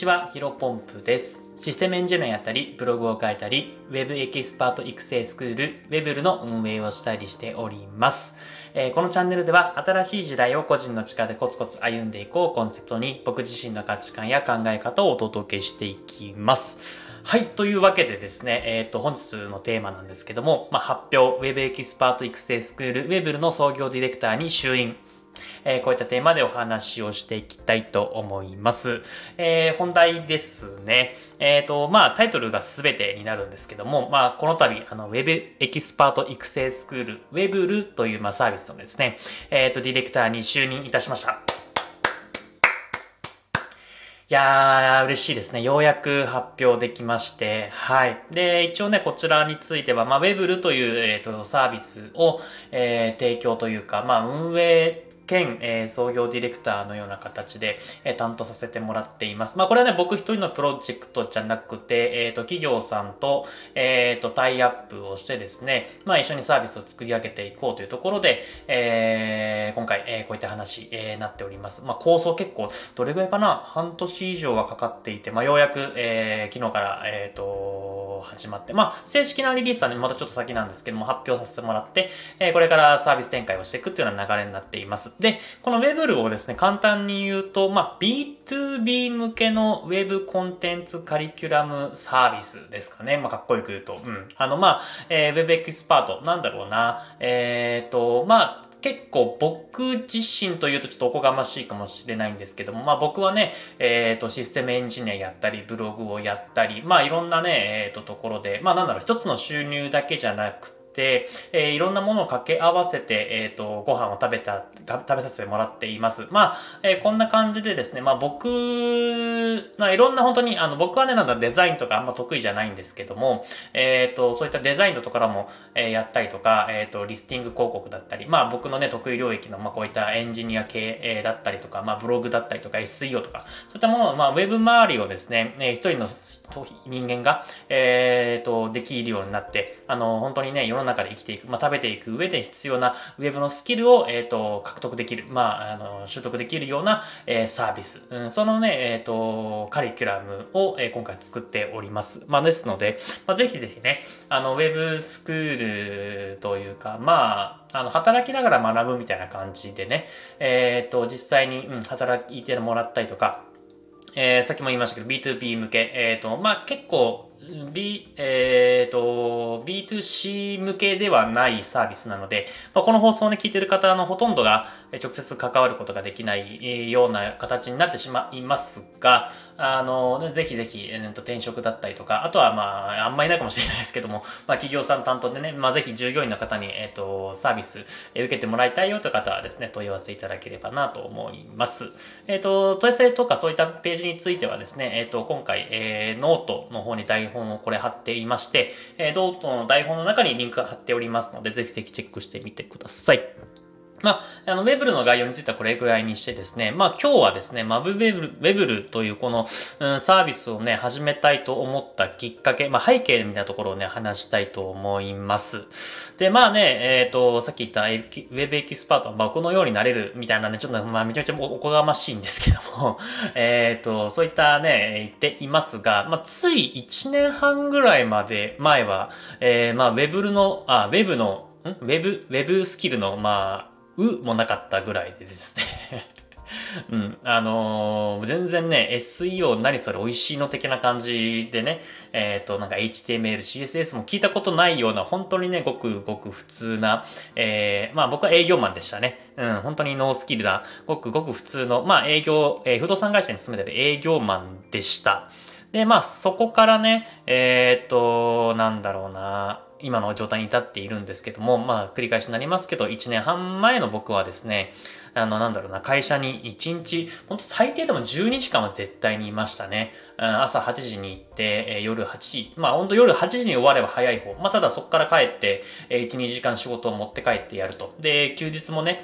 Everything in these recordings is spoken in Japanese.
ちは、ヒロポンプです。システムエンジニアやったり、ブログを書いたり、ウェブエキスパート育成スクール、ウェブルの運営をしたりしております。えー、このチャンネルでは、新しい時代を個人の力でコツコツ歩んでいこうコンセプトに、僕自身の価値観や考え方をお届けしていきます。はい。というわけでですね、えっ、ー、と、本日のテーマなんですけども、まあ、発表、ウェブエキスパート育成スクール、ウェブルの創業ディレクターに就任。えー、こういったテーマでお話をしていきたいと思います。えー、本題ですね。えっ、ー、と、まあ、タイトルが全てになるんですけども、まあ、この度、あの、ウェブエキスパート育成スクール、ウェブルという、まあ、サービスのですね、えっ、と、ディレクターに就任いたしました。いやー、嬉しいですね。ようやく発表できまして、はい。で、一応ね、こちらについては、まあ、ウェブルという、えっ、ー、と、サービスを、えー、提供というか、まあ、運営兼、えー、創業ディレクターのような形で、えー、担当させてもらっています。まあ、これはね、僕一人のプロジェクトじゃなくて、えっ、ー、と、企業さんと、えっ、と、タイアップをしてですね、まあ、一緒にサービスを作り上げていこうというところで、え今回、えこういった話、えなっております。まあ、構想結構、どれぐらいかな？半年以上はかかっていて、まあ、ようやく、えー昨日から、えっ、と、始まって、まあ、正式なリリースはね、またちょっと先なんですけども、発表させてもらって、えこれからサービス展開をしていくっていうような流れになっています。で、この Web をですね、簡単に言うと、まあ、B2B 向けの Web コンテンツカリキュラムサービスですかね。まあ、かっこよく言うと。うん。あの、まあ、えー、Web エキスパート、なんだろうな。えっ、ー、と、まあ、結構僕自身というとちょっとおこがましいかもしれないんですけども、まあ僕はね、えっ、ー、と、システムエンジニアやったり、ブログをやったり、まあいろんなね、えっ、ー、と、ところで、まあなんだろう、一つの収入だけじゃなくて、て、えー、いろんなものを掛け合わせて、えっ、ー、と、ご飯を食べた、食べさせてもらっています。まあ、えー、こんな感じでですね、まあ僕、まあいろんな本当に、あの、僕はね、なんだデザインとかあんま得意じゃないんですけども、えっ、と、そういったデザインのところも、えー、やったりとか、えっ、と、リスティング広告だったり、まあ僕のね、得意領域の、まあこういったエンジニア系、えー、だったりとか、まあブログだったりとか SEO とか、そういったものを、まあウェブ周りをですね、えー、一人の人間が、えっ、と、できるようになって、あの、本当にね、世のの中で生きていく、まあ、食べていく上で必要なウェブのスキルを、えっ、ー、と、獲得できる、まあ、あの、習得できるような、えー、サービス、うん、そのね、えっ、ー、と、カリキュラムを、えー、今回作っております。まあ、ですので、まあ、ぜひぜひね、あの、ウェブスクールというか、まあ、あの、働きながら学ぶみたいな感じでね、えっ、と、実際に、うん、働いてもらったりとか、えー、さっきも言いましたけど、B2B 向け、えっ、と、まあ、結構、B、えっ、ー、と、B2C 向けではないサービスなので、まあ、この放送をね、聞いてる方のほとんどが直接関わることができないような形になってしまいますが、あの、ぜひぜひ、えー、と転職だったりとか、あとはまあ、あんまりないかもしれないですけども、まあ、企業さん担当でね、まあ、ぜひ従業員の方に、えっ、ー、と、サービス、え、受けてもらいたいよという方はですね、問い合わせいただければなと思います。えっ、ー、と、問い合わせとかそういったページについてはですね、えっ、と、今回、えー、ノートの方に台本をこれ貼っていまして、えー、ノートの台本の中にリンクが貼っておりますので、ぜひぜひチェックしてみてください。まあ、あの、 WebRu の概要についてはこれぐらいにしてですね、まあ今日はですね、まあ WebRu、WebRu というこの、うん、サービスをね、始めたいと思ったきっかけ、まあ背景みたいなところをね、話したいと思います。で、まあね、えっ、ー、と、さっき言ったウェブエキスパートは、まあこのようになれるみたいなね、ちょっとまあめちゃめちゃおこがましいんですけども、えっと、そういったね、言っていますが、まあつい1年半ぐらいまで前は、えー、まあウェブルの、あ、ウェブの、ん？ウェブ、ウェブスキルの、まあ、うもなかったぐらいでですね うん。あのー、全然ね、SEO 何それ美味しいの的な感じでね、えっ、ー、と、なんか HTML、CSS も聞いたことないような、本当にね、ごくごく普通な、えー、まあ僕は営業マンでしたね。うん、本当にノースキルな、ごくごく普通の、まあ営業、えー、不動産会社に勤めてる営業マンでした。で、まあそこからね、えっ、と、なんだろうな、今の状態に至っているんですけども、まあ、繰り返しになりますけど、1年半前の僕はですね、あの、なんだろうな、会社に1日、ほんと最低でも12時間は絶対にいましたね。朝8時に行って、夜8時、まあほんと夜8時に終われば早い方。まあただそこから帰って、1、2時間仕事を持って帰ってやると。で、休日もね、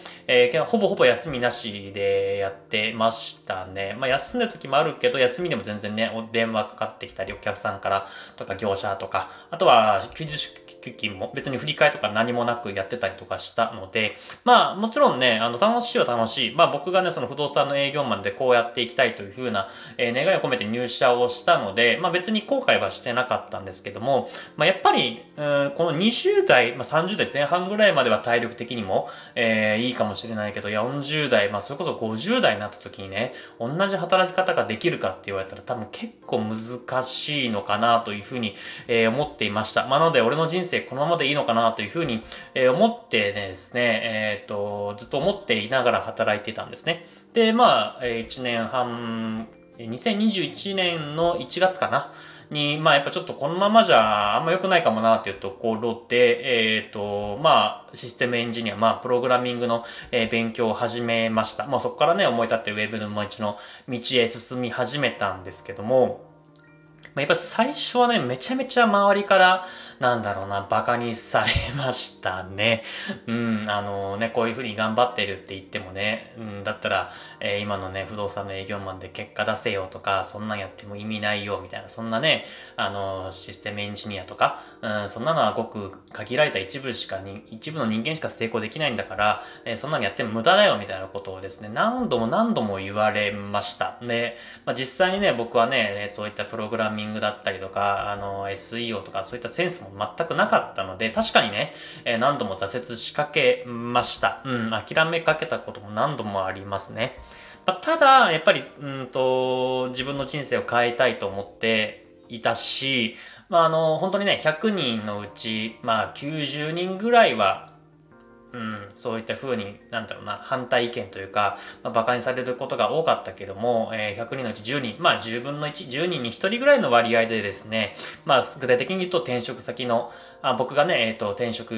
ほぼほぼ休みなしでやってましたね。まあ休んでる時もあるけど、休みでも全然ね、電話かかってきたり、お客さんからとか業者とか、あとは休日基金も別に振り替えとか何もなくやってたりとかしたので、まあもちろんね、あの楽しいは楽しい。まあ僕がね、その不動産の営業マンでこうやっていきたいというふうな、願いを込めて入社をしたので、まあ別に後悔はしてなかったんですけども、まあやっぱり、うん、この20代、まあ30代前半ぐらいまでは体力的にも、えー、いいかもしれないけど、40代、まあそれこそ50代になった時にね、同じ働き方ができるかって言われたら多分結構難しいのかなというふうに、えー、思っていました。まあなので俺の人生このままでいいのかなというふうに、えー、思ってですね、えっ、と、ずっと思っていながら働いてたんですね。で、まあ、1年半、2021年の1月かな？に、まあやっぱちょっとこのままじゃあんま良くないかもなっていうところで、えっ、ー、と、まあシステムエンジニア、まあプログラミングの、え、勉強を始めました。まあそこからね、思い立ってウェブの道の道へ進み始めたんですけども、まあ、やっぱ最初はね、めちゃめちゃ周りから、なんだろうな、馬鹿にされましたね。うん、あのね、こういうふうに頑張ってるって言ってもね、うん、だったら、えー、今のね、不動産の営業マンで結果出せよとか、そんなんやっても意味ないよ、みたいな、そんなね、あの、システムエンジニアとか、うん、そんなのはごく限られた一部しかに、一部の人間しか成功できないんだから、えー、そんなのやっても無駄だよ、みたいなことをですね、何度も何度も言われました。で、まあ、実際にね、僕はね、そういったプログラミングだったりとか、あの、SEO とか、そういったセンスも全くなかったので、確かにね、えー、何度も挫折しかけました。うん、諦めかけたことも何度もありますね。まあ、ただ、やっぱり、うんと、自分の人生を変えたいと思っていたし、まあ、あの、本当にね、100人のうち、まあ、90人ぐらいは、うん、そういった風に、なんだろうな、反対意見というか、まあ、馬鹿にされることが多かったけども、えー、100人のうち10人、まあ10分の1、10人に1人ぐらいの割合でですね、まあ具体的に言うと転職先の、あ僕がね、えっ、ー、と、転職、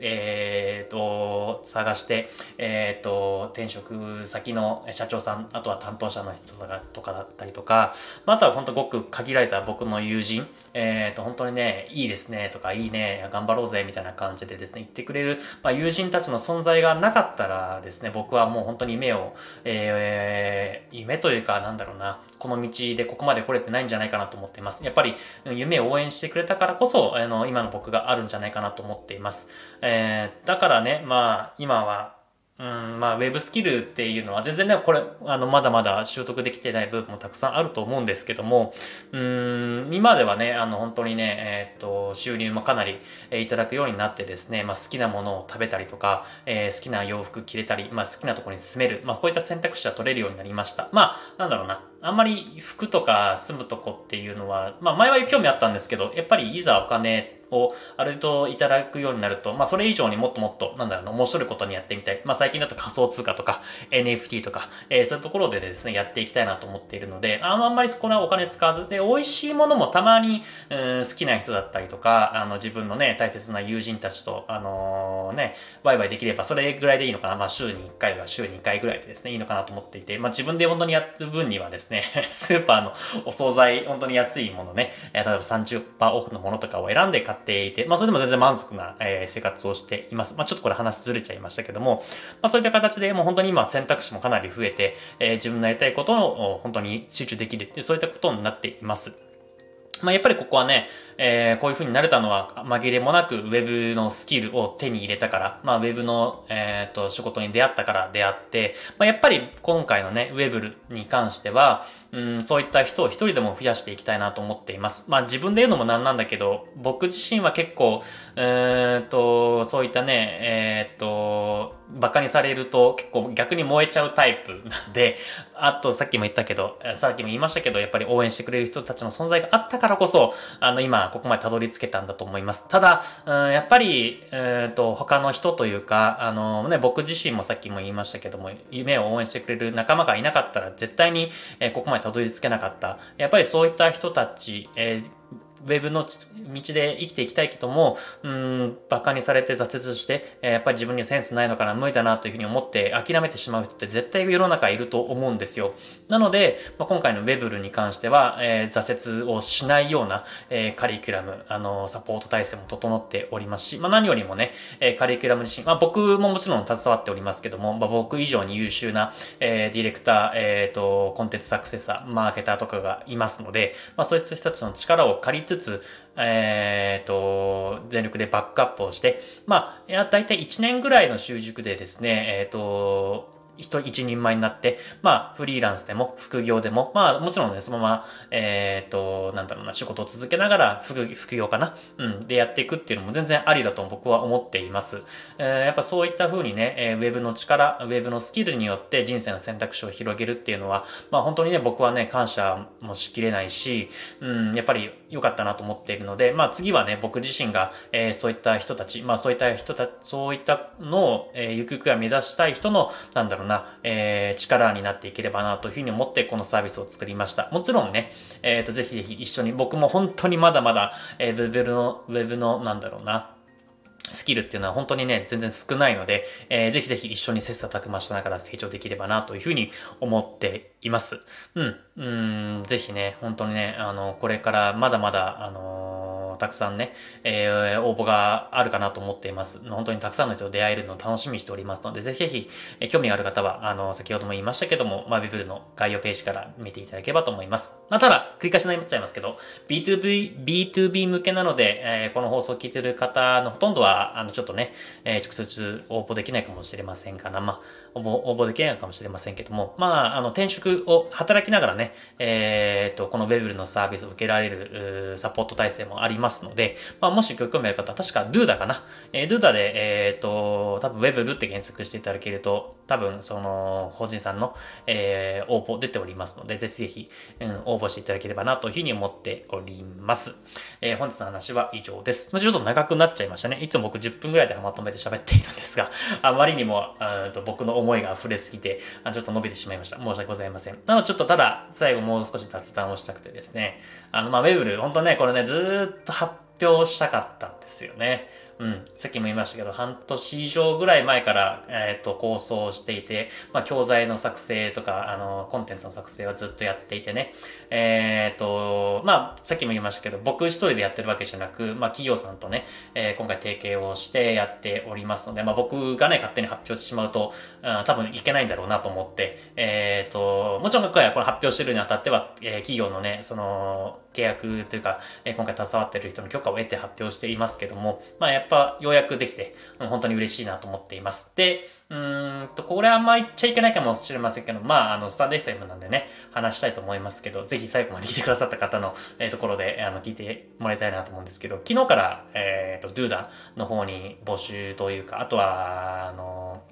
えっ、ー、と、探して、えっ、と、転職先の社長さん、あとは担当者の人とかとかだったりとか、まあ、あとは本当ごく限られた僕の友人、えっ、と、本当にね、いいですね、とか、いいね、頑張ろうぜ、みたいな感じでですね、言ってくれる、まあ、友人たちの存在がなかったらですね、僕はもう本当に夢を、えー、夢というか、なんだろうな、この道でここまで来れてないんじゃないかなと思っています。やっぱり、夢を応援してくれたからこそ、あの、今の僕があるんじゃないかなと思っています。えー、だからね、まあ、今は、うん、まあ、ウェブスキルっていうのは全然ね、これ、あの、まだまだ習得できてない部分もたくさんあると思うんですけども、うん、今ではね、あの、本当にね、えっ、と、収入もかなり、えー、いただくようになってですね、まあ、好きなものを食べたりとか、えー、好きな洋服着れたり、まあ、好きなところに住める、まあ、こういった選択肢は取れるようになりました。まあ、なんだろうな、あんまり服とか住むとこっていうのは、まあ、前は興味あったんですけど、やっぱりいざお金をある程度いただくようになると、まあそれ以上にもっともっと、なんだろうな、面白いことにやってみたい。まあ最近だと仮想通貨とか NFT とか、えー、そういうところでですね、やっていきたいなと思っているので、あ、んまりそこはお金使わず、で、美味しいものもたまに、うん、好きな人だったりとか、あの、自分のね、大切な友人たちと、あのー、ね、ワイワイできればそれぐらいでいいのかな。まあ週に1回とか週に2回ぐらいでですね、いいのかなと思っていて、まあ自分で本当にやる分にはですね、スーパーのお惣菜、本当に安いものね、例えば30%オフのものとかを選んで買っていて、まあそれでも全然満足な、えー、生活をしています。まあ、ちょっとこれ話ずれちゃいましたけども、まあ、そういった形でもう本当に今選択肢もかなり増えて、えー、自分のやりたいことを本当に集中できるって、そういったことになっています。まあ、やっぱりここはね、えー、こういう風になれたのは紛れもなくウェブのスキルを手に入れたから、まあ、ウェブの、えっ、ー、と、仕事に出会ったから出会って、まあ、やっぱり今回のね、ウェブに関しては、うん、そういった人を一人でも増やしていきたいなと思っています。まあ、自分で言うのもなんなんだけど、僕自身は結構、えっ、と、そういったね、えっ、と、馬鹿にされると結構逆に燃えちゃうタイプな んで、あとさっきも言ったけど、さっきも言いましたけど、やっぱり応援してくれる人たちの存在があったからこそ、あの今ここまでたどり着けたんだと思います。ただ、うん、やっぱり、えっ、と、他の人というか、あのね、僕自身もさっきも言いましたけども、夢を応援してくれる仲間がいなかったら絶対に、え、ここまでたどり着けなかった。やっぱりそういった人たち、えーウェブの道で生きていきたいけども、うん、馬鹿にされて挫折して、え、やっぱり自分にはセンスないのかな、無理だなというふうに思って諦めてしまう人って絶対世の中いると思うんですよ。なので、まあ、今回のウェブルに関しては、えー、挫折をしないような、えー、カリキュラム、あの、サポート体制も整っておりますし、まあ、何よりもね、えカリキュラム自身、まあ、僕ももちろん携わっておりますけども、まあ、僕以上に優秀な、えディレクター、えっ、と、コンテンツサクセサー、マーケターとかがいますので、まあ、そういった人たちの力を借りつつつ、え、ー、と、全力でバックアップをして、まあ、いや、だいたい1年ぐらいの習熟でですね、えっ、ー、と、一一人前になって、まあ、フリーランスでも、副業でも、まあ、もちろんね、そのまま、えっ、ー、と、なんだろうな、仕事を続けながら、副副業かなうん、でやっていくっていうのも全然ありだと僕は思っています。えー、やっぱそういった風にね、えー、ウェブの力、ウェブのスキルによって人生の選択肢を広げるっていうのは、まあ、本当にね、僕はね、感謝もしきれないし、うん、やっぱり良かったなと思っているので、まあ、次はね、僕自身が、えー、そういった人たち、まあ、そういった人たち、そういったのを、えー、ゆくゆくは目指したい人の、なんだろうな、えー、力になっていければなというふうに思ってこのサービスを作りました。もちろんね、えっ、ー、と、ぜひぜひ一緒に、僕も本当にまだまだ、えー、ウェブの、ウェブの、なんだろうな、スキルっていうのは本当にね、全然少ないので、えー、ぜひぜひ一緒に切磋琢磨しながら成長できればなというふうに思っています。うん。うん、ぜひね、本当にね、あの、これからまだまだ、あのたくさんね、えー、応募があるかなと思っています。本当にたくさんの人と出会えるのを楽しみにしておりますので、ぜひぜひ、えー、興味がある方は、あの、先ほども言いましたけども、まあ、ビブルの概要ページから見ていただければと思います。まあ、ただ、繰り返しになっちゃいますけど、B2B、B2B 向けなので、えー、この放送を聞いている方のほとんどは、あの、ちょっとね、えー、直接応募できないかもしれませんから、まあ、応募、応募できないかもしれませんけども、まあ、あの、転職を働きながらね、えっ、ー、と、このウェブルのサービスを受けられる、サポート体制もありますので、まあ、もしご興味ある方は、確か Doda かな。えー、Doda で、えっ、ー、と、多分ウェブルって検索していただけると、多分、その、法人さんの、えー、応募出ておりますので、ぜひぜひ、うん、応募していただければなというふうに思っております。えー、本日の話は以上です。ちょっと長くなっちゃいましたね。いつも僕10分ぐらいでまとめて喋っているんですが、あまりにも、と僕の思思いが溢れすぎて、ちょっと伸びてしまいました。申し訳ございません。なのでちょっとただ、最後もう少し雑談をしたくてですね、あの、まあ、ウェブル、本当ね、これね、ずっと発表したかったんですよね。うん、さっきも言いましたけど、半年以上ぐらい前から、えっ、ー、と、構想していて、まあ、教材の作成とか、あの、コンテンツの作成はずっとやっていてね、えっ、ー、と、まあ、さっきも言いましたけど、僕一人でやってるわけじゃなく、まあ、企業さんとね、えー、今回提携をしてやっておりますので、まあ、僕がね、勝手に発表してしまうと、うん、多分いけないんだろうなと思って、えっ、と、もちろん今回はこの発表してるにあたっては、え企業のね、その、契約というか、え今回携わってる人の許可を得て発表していますけども、まあ、やっぱようやくできて、本当に嬉しいなと思っています。で、うんと、これあんま言っちゃいけないかもしれませんけど、まあ、あの、スタンド FM なんでね、話したいと思いますけど、ぜひ最後まで聞いてくださった方の、えー、ところで、あの、聞いてもらいたいなと思うんですけど、昨日から、えっ、ー、と、ドゥーダの方に募集というか、あとは、あの、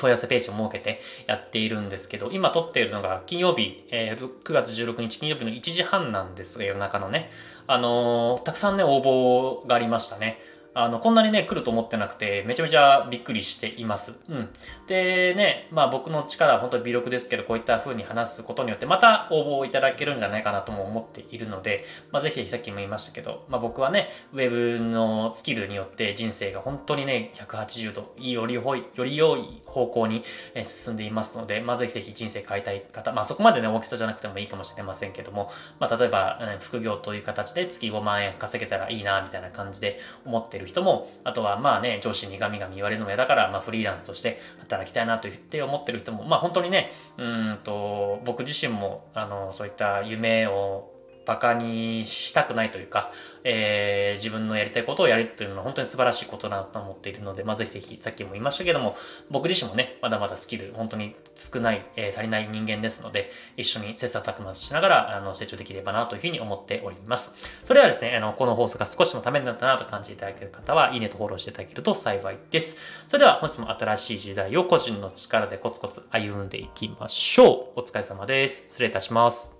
問い合わせページを設けてやっているんですけど、今撮っているのが金曜日、えー、9月16日金曜日の1時半なんですが、夜中のね、あのー、たくさんね、応募がありましたね。あの、こんなにね、来ると思ってなくて、めちゃめちゃびっくりしています。うん。でね、まあ僕の力は本当に微力ですけど、こういった風に話すことによって、また応募をいただけるんじゃないかなとも思っているので、まあぜひぜひさっきも言いましたけど、まあ僕はね、ウェブのスキルによって人生が本当にね、180度、より良い、より良い方向に進んでいますので、まあぜひぜひ人生変えたい方、まあそこまでね、大きさじゃなくてもいいかもしれませんけども、まあ例えば、副業という形で月5万円稼げたらいいな、みたいな感じで思ってる人も、あとはまあね、上司にガミガミ言われるのも嫌だから、まあフリーランスとして働きたいなと言って思ってる人も、まあ本当にね、うんと、僕自身も、あの、そういった夢をバカにしたくないというか、えー、自分のやりたいことをやるっていうのは本当に素晴らしいことだと思っているので、まあ、ぜひぜひ、さっきも言いましたけども、僕自身もね、まだまだスキル、本当に少ない、えー、足りない人間ですので、一緒に切磋琢磨しながら、あの、成長できればなというふうに思っております。それではですね、あの、この放送が少しのためになったなと感じていただける方は、いいねとフォローしていただけると幸いです。それでは、本日も新しい時代を個人の力でコツコツ歩んでいきましょう。お疲れ様です。失礼いたします。